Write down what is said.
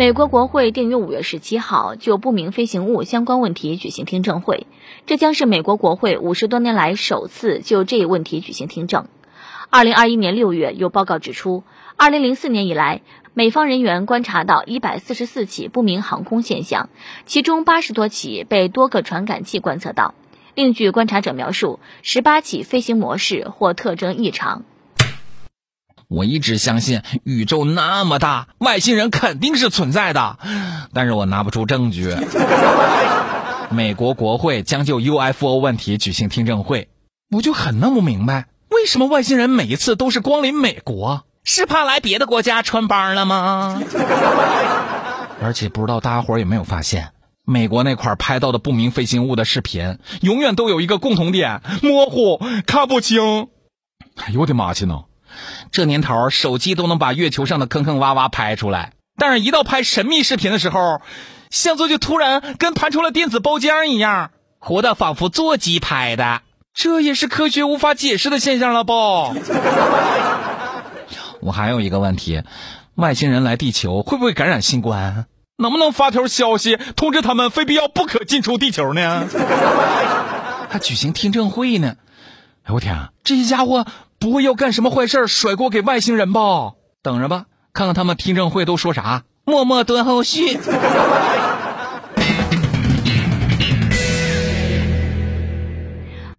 美国国会定于五月十七号就不明飞行物相关问题举行听证会，这将是美国国会五十多年来首次就这一问题举行听证。二零二一年六月，有报告指出，二零零四年以来，美方人员观察到一百四十四起不明航空现象，其中八十多起被多个传感器观测到。另据观察者描述，十八起飞行模式或特征异常。我一直相信宇宙那么大，外星人肯定是存在的，但是我拿不出证据。美国国会将就 UFO 问题举行听证会，我就很弄不明白，为什么外星人每一次都是光临美国？是怕来别的国家穿帮了吗？而且不知道大家伙有没有发现，美国那块拍到的不明飞行物的视频，永远都有一个共同点：模糊，看不清。哎呦我的妈去呢！这年头，手机都能把月球上的坑坑洼洼拍出来，但是，一到拍神秘视频的时候，像素就突然跟弹出了电子包浆一样，活的仿佛座机拍的。这也是科学无法解释的现象了不？我还有一个问题：外星人来地球会不会感染新冠？能不能发条消息通知他们，非必要不可进出地球呢？还举行听证会呢？哎，我天啊，这些家伙！不会要干什么坏事甩锅给外星人吧？等着吧看看他们听证会都说啥。默默蹲后续。